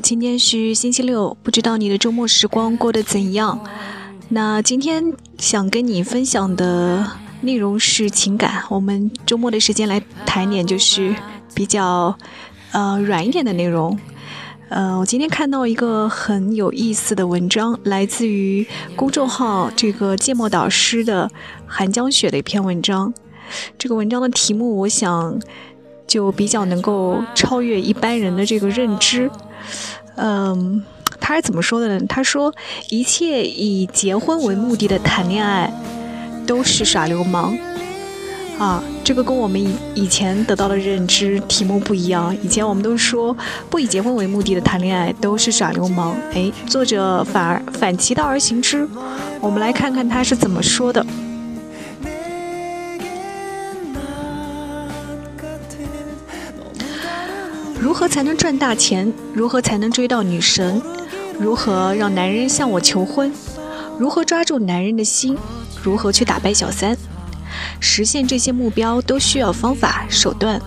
今天是星期六，不知道你的周末时光过得怎样？那今天想跟你分享的内容是情感，我们周末的时间来谈点就是比较呃软一点的内容。呃，我今天看到一个很有意思的文章，来自于公众号这个芥末导师的韩江雪的一篇文章。这个文章的题目，我想就比较能够超越一般人的这个认知。嗯，他是怎么说的呢？他说，一切以结婚为目的的谈恋爱都是耍流氓。啊，这个跟我们以以前得到的认知题目不一样。以前我们都说不以结婚为目的的谈恋爱都是耍流氓。哎，作者反而反其道而行之。我们来看看他是怎么说的。如何才能赚大钱？如何才能追到女神？如何让男人向我求婚？如何抓住男人的心？如何去打败小三？实现这些目标都需要方法手段，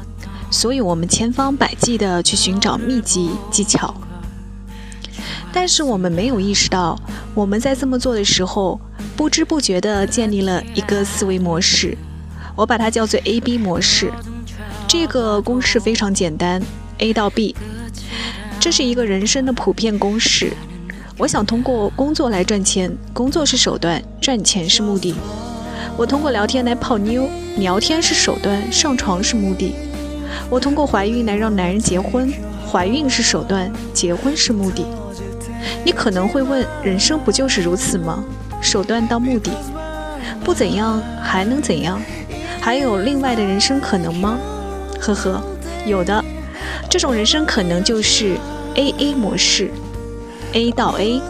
所以我们千方百计地去寻找秘籍技巧。但是我们没有意识到，我们在这么做的时候，不知不觉地建立了一个思维模式，我把它叫做 A B 模式。这个公式非常简单，A 到 B，这是一个人生的普遍公式。我想通过工作来赚钱，工作是手段，赚钱是目的。我通过聊天来泡妞，聊天是手段，上床是目的。我通过怀孕来让男人结婚，怀孕是手段，结婚是目的。你可能会问，人生不就是如此吗？手段到目的，不怎样还能怎样？还有另外的人生可能吗？呵呵，有的。这种人生可能就是 A A 模式，A 到 A。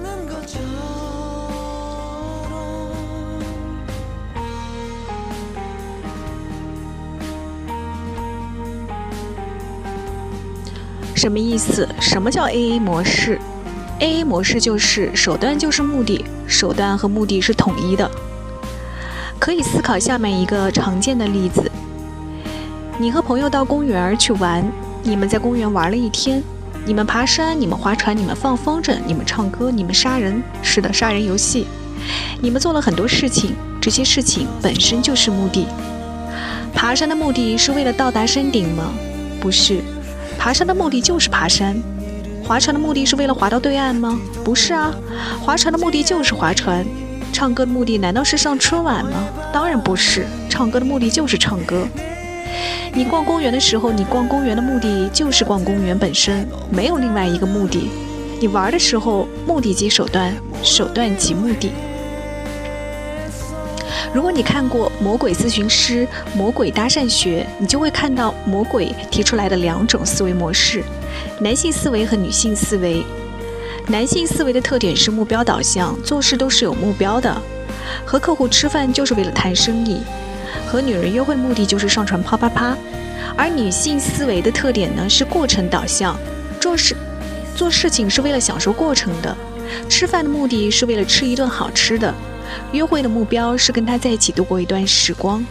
什么意思？什么叫 A A 模式？A A 模式就是手段就是目的，手段和目的是统一的。可以思考下面一个常见的例子：你和朋友到公园去玩，你们在公园玩了一天，你们爬山，你们划船，你们放风筝，你们唱歌，你们杀人，是的，杀人游戏。你们做了很多事情，这些事情本身就是目的。爬山的目的是为了到达山顶吗？不是。爬山的目的就是爬山，划船的目的是为了划到对岸吗？不是啊，划船的目的就是划船。唱歌的目的难道是上春晚吗？当然不是，唱歌的目的就是唱歌。你逛公园的时候，你逛公园的目的就是逛公园本身，没有另外一个目的。你玩的时候，目的即手段，手段即目的。如果你看过《魔鬼咨询师》《魔鬼搭讪学》，你就会看到魔鬼提出来的两种思维模式：男性思维和女性思维。男性思维的特点是目标导向，做事都是有目标的。和客户吃饭就是为了谈生意，和女人约会目的就是上传啪啪啪。而女性思维的特点呢是过程导向，做事做事情是为了享受过程的。吃饭的目的是为了吃一顿好吃的。约会的目标是跟他在一起度过一段时光，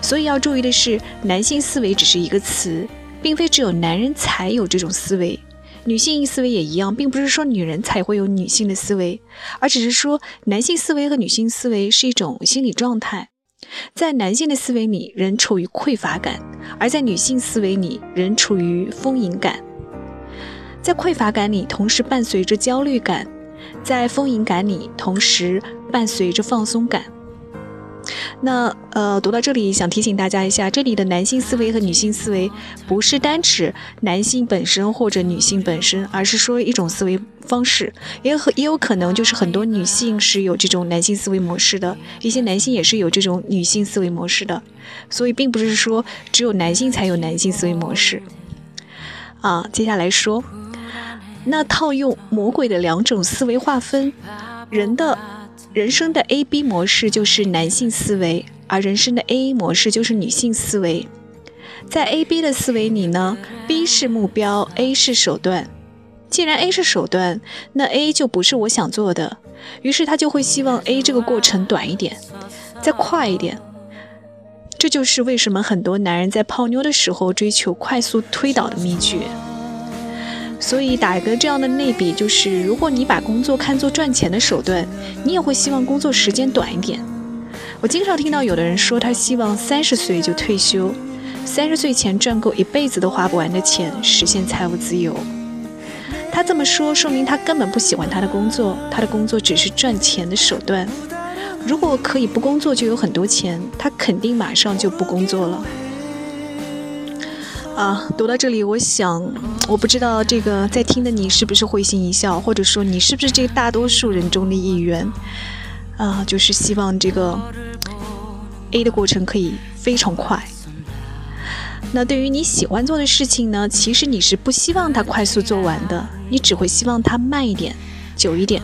所以要注意的是，男性思维只是一个词，并非只有男人才有这种思维，女性思维也一样，并不是说女人才会有女性的思维，而只是说男性思维和女性思维是一种心理状态，在男性的思维里，人处于匮乏感；而在女性思维里，人处于丰盈感。在匮乏感里，同时伴随着焦虑感。在丰盈感里，同时伴随着放松感。那呃，读到这里，想提醒大家一下，这里的男性思维和女性思维不是单指男性本身或者女性本身，而是说一种思维方式。也很也有可能就是很多女性是有这种男性思维模式的，一些男性也是有这种女性思维模式的。所以，并不是说只有男性才有男性思维模式。啊，接下来说。那套用魔鬼的两种思维划分，人的人生的 A B 模式就是男性思维，而人生的 A A 模式就是女性思维。在 A B 的思维里呢，B 是目标，A 是手段。既然 A 是手段，那 A 就不是我想做的，于是他就会希望 A 这个过程短一点，再快一点。这就是为什么很多男人在泡妞的时候追求快速推倒的秘诀。所以打一个这样的类比，就是如果你把工作看作赚钱的手段，你也会希望工作时间短一点。我经常听到有的人说，他希望三十岁就退休，三十岁前赚够一辈子都花不完的钱，实现财务自由。他这么说，说明他根本不喜欢他的工作，他的工作只是赚钱的手段。如果可以不工作就有很多钱，他肯定马上就不工作了。啊，读到这里，我想，我不知道这个在听的你是不是会心一笑，或者说你是不是这个大多数人中的一员？啊，就是希望这个 A 的过程可以非常快。那对于你喜欢做的事情呢，其实你是不希望它快速做完的，你只会希望它慢一点，久一点。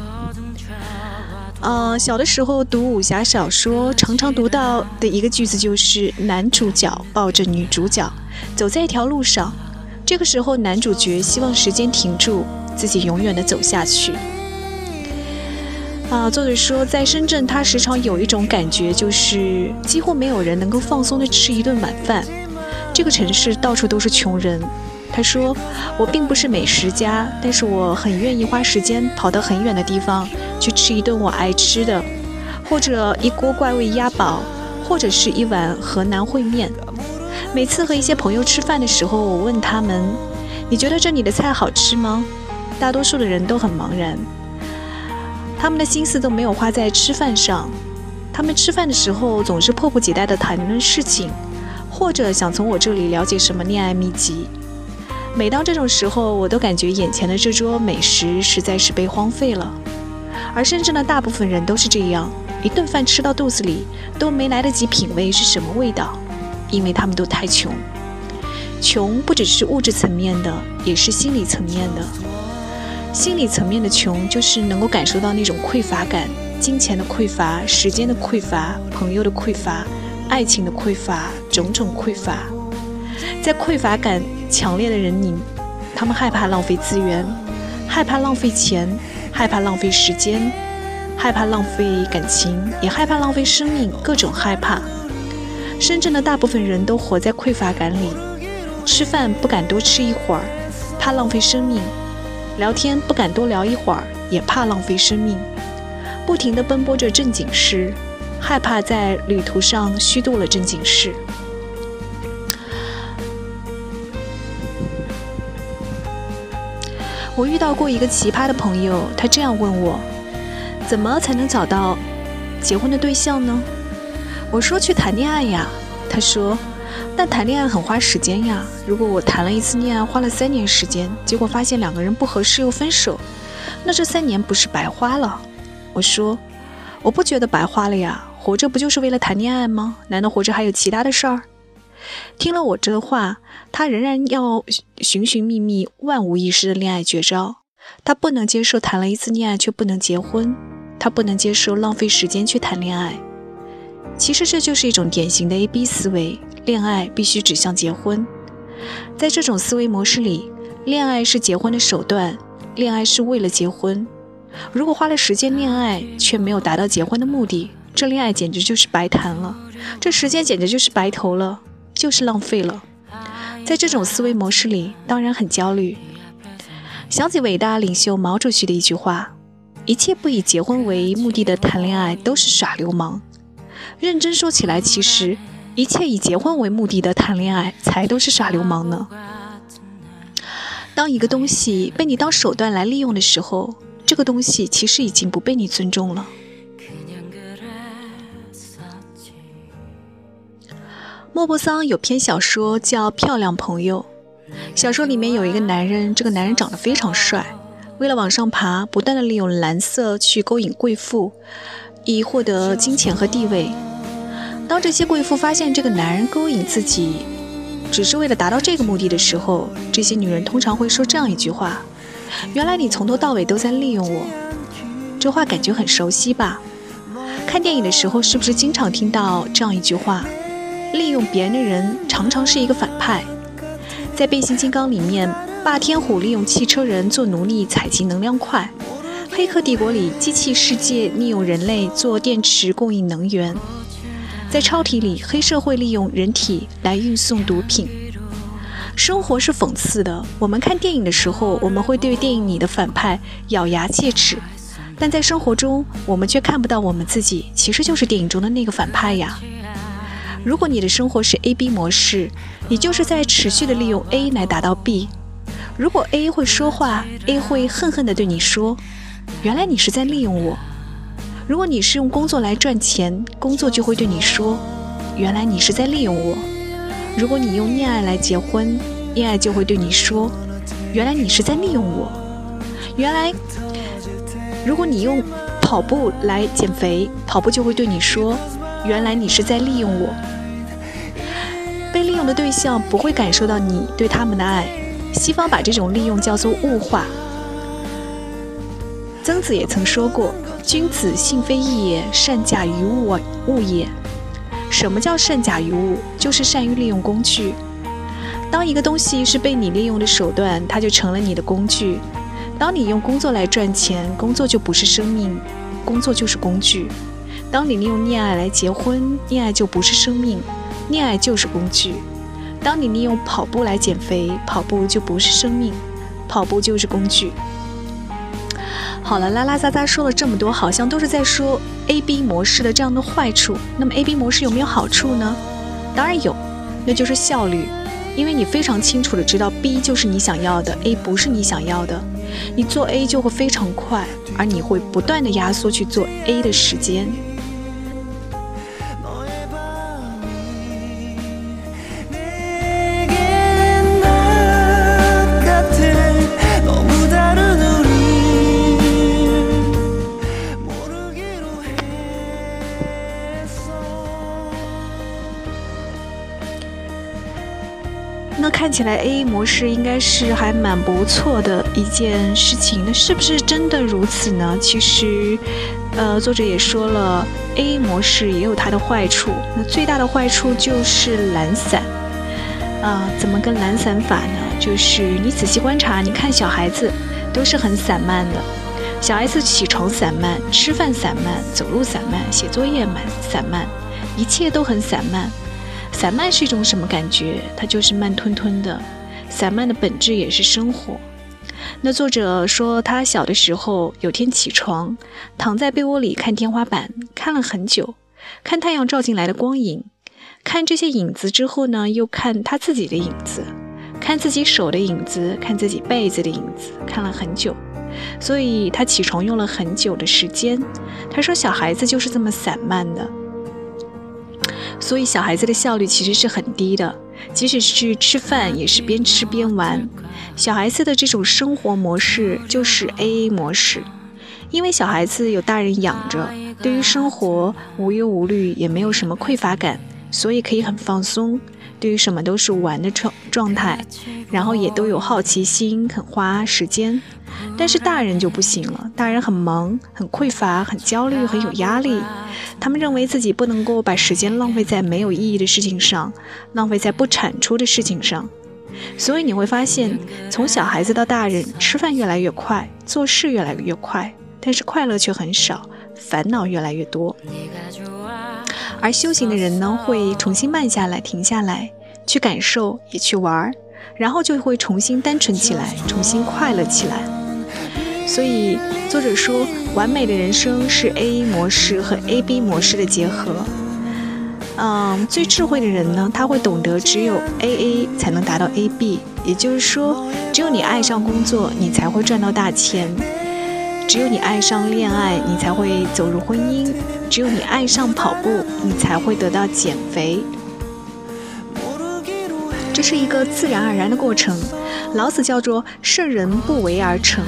呃，小的时候读武侠小说，常常读到的一个句子就是男主角抱着女主角走在一条路上，这个时候男主角希望时间停住，自己永远的走下去。啊，作者说，在深圳，他时常有一种感觉，就是几乎没有人能够放松的吃一顿晚饭，这个城市到处都是穷人。他说：“我并不是美食家，但是我很愿意花时间跑到很远的地方去吃一顿我爱吃的，或者一锅怪味鸭煲，或者是一碗河南烩面。每次和一些朋友吃饭的时候，我问他们：‘你觉得这里的菜好吃吗？’大多数的人都很茫然，他们的心思都没有花在吃饭上。他们吃饭的时候总是迫不及待地谈论事情，或者想从我这里了解什么恋爱秘籍。”每当这种时候，我都感觉眼前的这桌美食实在是被荒废了。而深圳的大部分人都是这样，一顿饭吃到肚子里都没来得及品味是什么味道，因为他们都太穷。穷不只是物质层面的，也是心理层面的。心理层面的穷，就是能够感受到那种匮乏感：金钱的匮乏、时间的匮乏、朋友的匮乏、爱情的匮乏，种种匮乏。在匮乏感强烈的人里，他们害怕浪费资源，害怕浪费钱，害怕浪费时间，害怕浪费感情，也害怕浪费生命，各种害怕。深圳的大部分人都活在匮乏感里，吃饭不敢多吃一会儿，怕浪费生命；聊天不敢多聊一会儿，也怕浪费生命。不停地奔波着正经事，害怕在旅途上虚度了正经事。我遇到过一个奇葩的朋友，他这样问我：“怎么才能找到结婚的对象呢？”我说：“去谈恋爱呀。”他说：“但谈恋爱很花时间呀。如果我谈了一次恋爱，花了三年时间，结果发现两个人不合适又分手，那这三年不是白花了？”我说：“我不觉得白花了呀，活着不就是为了谈恋爱吗？难道活着还有其他的事儿？”听了我这话，他仍然要寻寻觅觅万无一失的恋爱绝招。他不能接受谈了一次恋爱却不能结婚，他不能接受浪费时间去谈恋爱。其实这就是一种典型的 A B 思维：恋爱必须指向结婚。在这种思维模式里，恋爱是结婚的手段，恋爱是为了结婚。如果花了时间恋爱却没有达到结婚的目的，这恋爱简直就是白谈了，这时间简直就是白投了。就是浪费了，在这种思维模式里，当然很焦虑。想起伟大领袖毛主席的一句话：“一切不以结婚为目的的谈恋爱都是耍流氓。”认真说起来，其实一切以结婚为目的的谈恋爱才都是耍流氓呢。当一个东西被你当手段来利用的时候，这个东西其实已经不被你尊重了。莫泊桑有篇小说叫《漂亮朋友》，小说里面有一个男人，这个男人长得非常帅，为了往上爬，不断的利用蓝色去勾引贵妇，以获得金钱和地位。当这些贵妇发现这个男人勾引自己，只是为了达到这个目的的时候，这些女人通常会说这样一句话：“原来你从头到尾都在利用我。”这话感觉很熟悉吧？看电影的时候是不是经常听到这样一句话？利用别人的人常常是一个反派，在变形金刚里面，霸天虎利用汽车人做奴隶采集能量块，黑客帝国里机器世界利用人类做电池供应能源，在超体里黑社会利用人体来运送毒品。生活是讽刺的。我们看电影的时候，我们会对电影里的反派咬牙切齿，但在生活中，我们却看不到我们自己其实就是电影中的那个反派呀。如果你的生活是 A B 模式，你就是在持续的利用 A 来达到 B。如果 A 会说话，A 会恨恨地对你说：“原来你是在利用我。”如果你是用工作来赚钱，工作就会对你说：“原来你是在利用我。”如果你用恋爱来结婚，恋爱就会对你说：“原来你是在利用我。”原来，如果你用跑步来减肥，跑步就会对你说：“原来你是在利用我。”用的对象不会感受到你对他们的爱。西方把这种利用叫做物化。曾子也曾说过：“君子性非异也，善假于物物也。”什么叫善假于物？就是善于利用工具。当一个东西是被你利用的手段，它就成了你的工具。当你用工作来赚钱，工作就不是生命，工作就是工具。当你利用恋爱来结婚，恋爱就不是生命，恋爱就是工具。当你利用跑步来减肥，跑步就不是生命，跑步就是工具。好了，拉拉杂杂说了这么多，好像都是在说 A B 模式的这样的坏处。那么 A B 模式有没有好处呢？当然有，那就是效率，因为你非常清楚的知道 B 就是你想要的，A 不是你想要的，你做 A 就会非常快，而你会不断的压缩去做 A 的时间。看起来 A A 模式应该是还蛮不错的一件事情，那是不是真的如此呢？其实，呃，作者也说了，A A 模式也有它的坏处。那最大的坏处就是懒散。啊，怎么个懒散法呢？就是你仔细观察，你看小孩子都是很散漫的。小孩子起床散漫，吃饭散漫，走路散漫，写作业慢散漫，一切都很散漫。散漫是一种什么感觉？它就是慢吞吞的。散漫的本质也是生活。那作者说，他小的时候有天起床，躺在被窝里看天花板，看了很久，看太阳照进来的光影，看这些影子之后呢，又看他自己的影子，看自己手的影子，看自己被子的影子，看了很久。所以他起床用了很久的时间。他说，小孩子就是这么散漫的。所以小孩子的效率其实是很低的，即使是吃饭也是边吃边玩。小孩子的这种生活模式就是 A A 模式，因为小孩子有大人养着，对于生活无忧无虑，也没有什么匮乏感，所以可以很放松。对于什么都是玩的状状态，然后也都有好奇心，很花时间。但是大人就不行了，大人很忙，很匮乏，很焦虑，很有压力。他们认为自己不能够把时间浪费在没有意义的事情上，浪费在不产出的事情上。所以你会发现，从小孩子到大人，吃饭越来越快，做事越来越快，但是快乐却很少，烦恼越来越多。而修行的人呢，会重新慢下来，停下来，去感受，也去玩儿，然后就会重新单纯起来，重新快乐起来。所以作者说，完美的人生是 A A 模式和 A B 模式的结合。嗯，最智慧的人呢，他会懂得只有 A A 才能达到 A B，也就是说，只有你爱上工作，你才会赚到大钱；只有你爱上恋爱，你才会走入婚姻；只有你爱上跑步，你才会得到减肥。这是一个自然而然的过程。老子叫做“圣人不为而成”。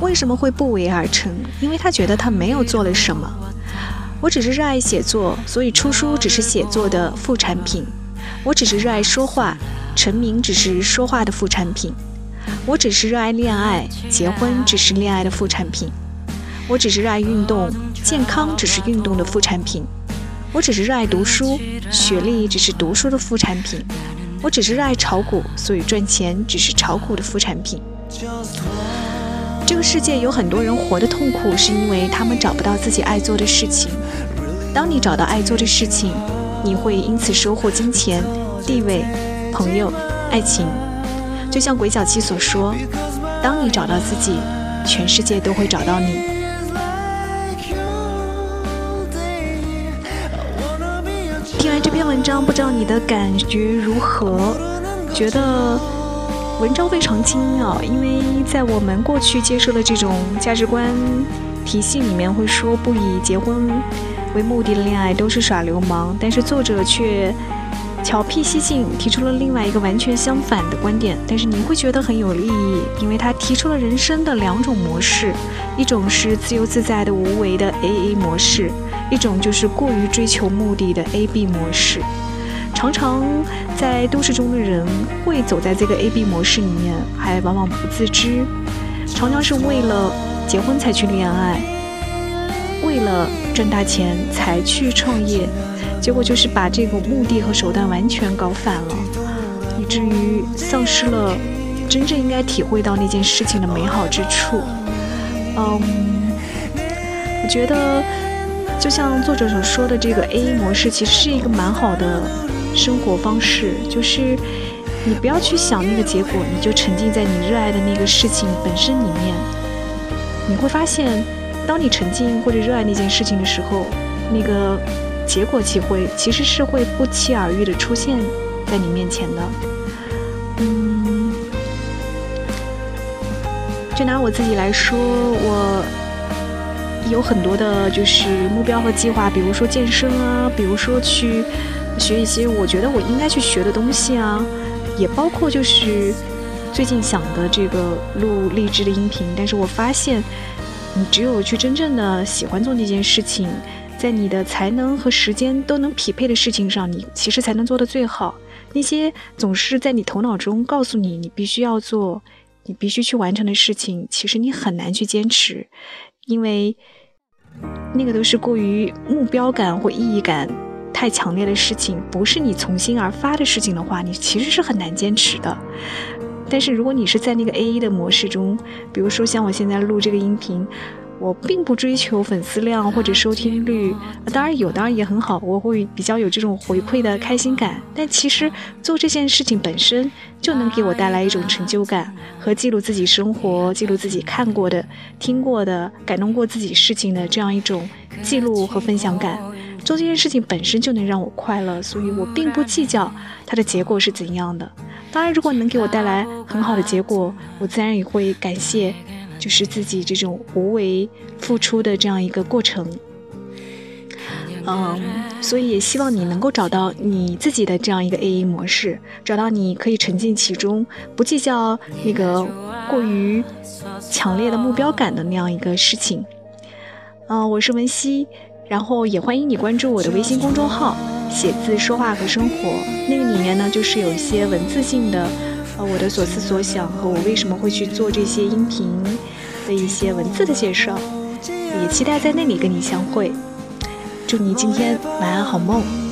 为什么会不为而成？因为他觉得他没有做了什么。我只是热爱写作，所以出书只是写作的副产品。我只是热爱说话，成名只是说话的副产品。我只是热爱恋爱，结婚只是恋爱的副产品。我只是热爱运动，健康只是运动的副产品。我只是热爱读书，学历只是读书的副产品。我只是热爱炒股，所以赚钱只是炒股的副产品。这个世界有很多人活得痛苦，是因为他们找不到自己爱做的事情。当你找到爱做的事情，你会因此收获金钱、地位、朋友、爱情。就像鬼脚七所说：“当你找到自己，全世界都会找到你。”听完这篇文章，不知道你的感觉如何？觉得？文章非常精妙，因为在我们过去接受的这种价值观体系里面，会说不以结婚为目的的恋爱都是耍流氓。但是作者却巧辟蹊径，提出了另外一个完全相反的观点。但是你会觉得很有意义，因为他提出了人生的两种模式：一种是自由自在的无为的 A A 模式，一种就是过于追求目的的 A B 模式。常常在都市中的人会走在这个 A B 模式里面，还往往不自知。常常是为了结婚才去恋爱，为了赚大钱才去创业，结果就是把这个目的和手段完全搞反了，以至于丧失了真正应该体会到那件事情的美好之处。嗯，我觉得就像作者所说的，这个 A 模式其实是一个蛮好的。生活方式就是，你不要去想那个结果，你就沉浸在你热爱的那个事情本身里面。你会发现，当你沉浸或者热爱那件事情的时候，那个结果其会其实是会不期而遇的出现在你面前的。嗯，就拿我自己来说，我有很多的就是目标和计划，比如说健身啊，比如说去。学一些我觉得我应该去学的东西啊，也包括就是最近想的这个录励志的音频。但是我发现，你只有去真正的喜欢做那件事情，在你的才能和时间都能匹配的事情上，你其实才能做得最好。那些总是在你头脑中告诉你你必须要做、你必须去完成的事情，其实你很难去坚持，因为那个都是过于目标感或意义感。太强烈的事情，不是你从心而发的事情的话，你其实是很难坚持的。但是如果你是在那个 A E 的模式中，比如说像我现在录这个音频，我并不追求粉丝量或者收听率，当然有，当然也很好，我会比较有这种回馈的开心感。但其实做这件事情本身就能给我带来一种成就感和记录自己生活、记录自己看过的、听过的、感动过自己事情的这样一种记录和分享感。做这件事情本身就能让我快乐，所以我并不计较它的结果是怎样的。当然，如果能给我带来很好的结果，我自然也会感谢，就是自己这种无为付出的这样一个过程。嗯，所以也希望你能够找到你自己的这样一个 A A 模式，找到你可以沉浸其中，不计较那个过于强烈的目标感的那样一个事情。嗯，我是文熙。然后也欢迎你关注我的微信公众号“写字说话和生活”，那个里面呢就是有一些文字性的，呃，我的所思所想和我为什么会去做这些音频的一些文字的介绍，也期待在那里跟你相会。祝你今天晚安好梦。